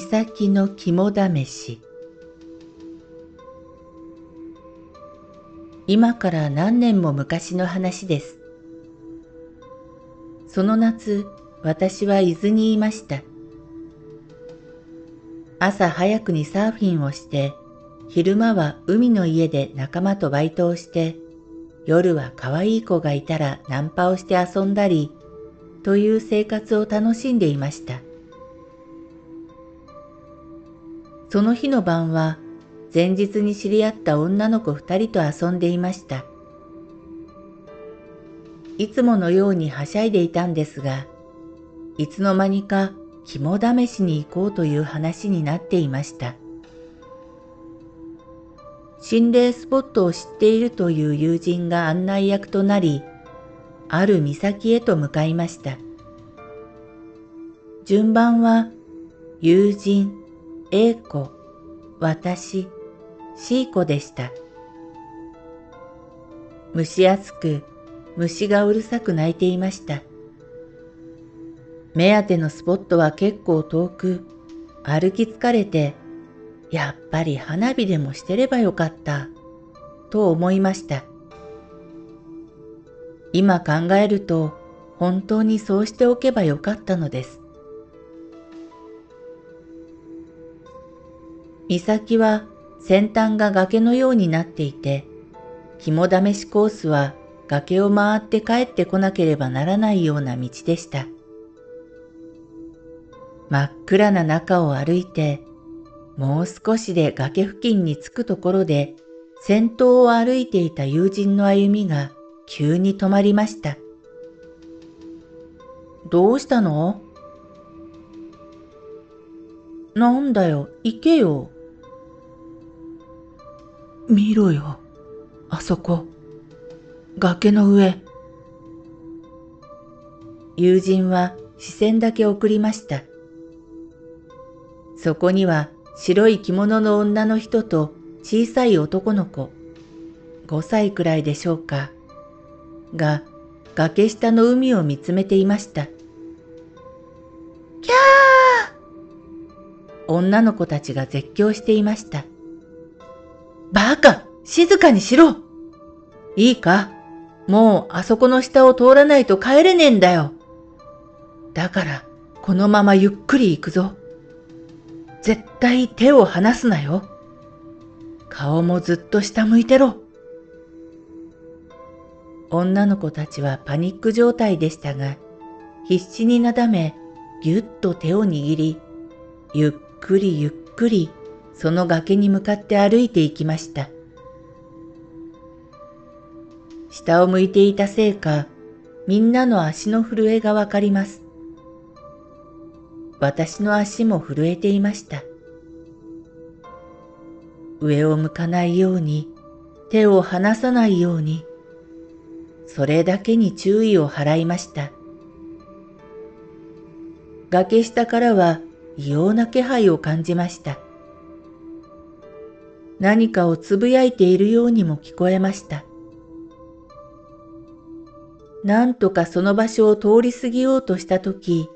岬の肝試し今から何年も昔の話です。その夏、私は伊豆にいました。朝早くにサーフィンをして、昼間は海の家で仲間とバイトをして、夜は可愛い子がいたらナンパをして遊んだり、という生活を楽しんでいました。その日の晩は前日に知り合った女の子二人と遊んでいました。いつものようにはしゃいでいたんですが、いつの間にか肝試しに行こうという話になっていました。心霊スポットを知っているという友人が案内役となり、ある岬へと向かいました。順番は、友人、A 子、私、C 子でした。蒸し暑く、虫がうるさく鳴いていました。目当てのスポットは結構遠く、歩き疲れて、やっぱり花火でもしてればよかった、と思いました。今考えると、本当にそうしておけばよかったのです。岬は先端が崖のようになっていて、肝試しコースは崖を回って帰ってこなければならないような道でした。真っ暗な中を歩いて、もう少しで崖付近に着くところで、先頭を歩いていた友人の歩みが急に止まりました。どうしたの？なんだよ、行けよ。見ろよ、あそこ、崖の上。友人は視線だけ送りました。そこには白い着物の女の人と小さい男の子、5歳くらいでしょうか、が崖下の海を見つめていました。キャー女の子たちが絶叫していました。バカ静かにしろいいか？もうあそこの下を通らないと帰れねえんだよ。だから、このままゆっくり行くぞ。絶対手を離すなよ。顔もずっと下向いてろ。女の子たちはパニック状態でしたが、必死になだめ、ぎゅっと手を握り、ゆっくりゆっくりその崖に向かって歩いていきました。下を向いていたせいか、みんなの足の震えがわかります。私の足も震えていました。上を向かないように、手を離さないように、それだけに注意を払いました。崖下からは異様な気配を感じました。何かをつぶやいているようにも聞こえました。なんとかその場所を通り過ぎようとしたとき、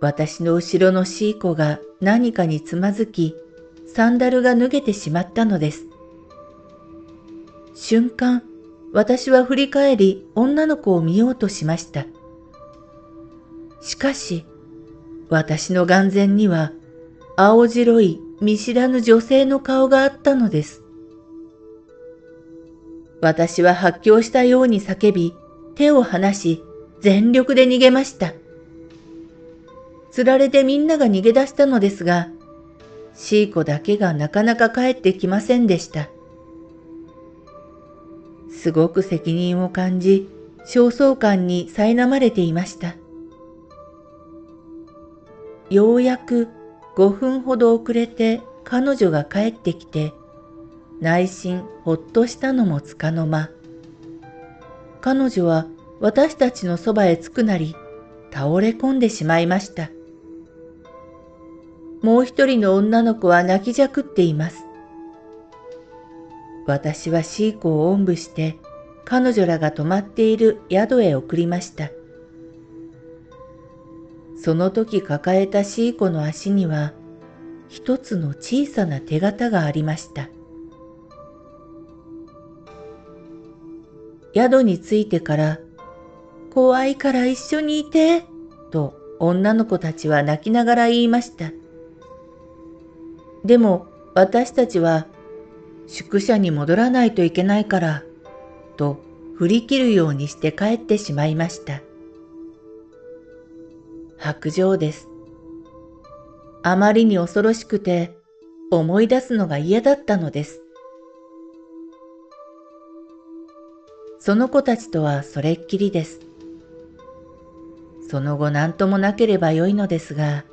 私の後ろのシーコが何かにつまずき、サンダルが脱げてしまったのです。瞬間、私は振り返り女の子を見ようとしました。しかし、私の眼前には青白い見知らぬ女性の顔があったのです。私は発狂したように叫び、手を離し、全力で逃げました。つられてみんなが逃げ出したのですが、シーコだけがなかなか帰ってきませんでした。すごく責任を感じ、焦燥感に苛まれていました。ようやく5分ほど遅れて彼女が帰ってきて、内心ほっとしたのもつかの間。彼女は私たちのそばへ着くなり、倒れ込んでしまいました。もう一人の女の子は泣きじゃくっています。私はシーコをおんぶして彼女らが泊まっている宿へ送りました。その時抱えたシーコの足には一つの小さな手形がありました。宿に着いてから怖いから一緒にいて、と女の子たちは泣きながら言いました。でも私たちは宿舎に戻らないといけないから、と振り切るようにして帰ってしまいました。白状です。あまりに恐ろしくて思い出すのが嫌だったのです。その子たちとはそれっきりです。その後何ともなければよいのですが、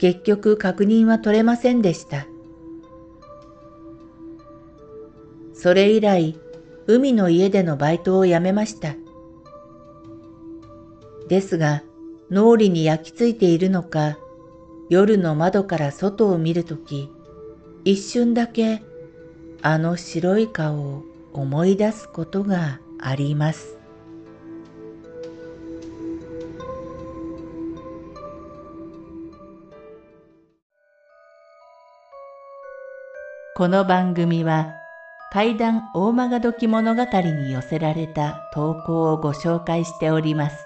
結局確認は取れませんでした。それ以来、海の家でのバイトを辞めました。ですが、脳裏に焼き付いているのか、夜の窓から外を見るとき、一瞬だけあの白い顔を思い出すことがあります。この番組は怪談大曲どき物語に寄せられた投稿をご紹介しております。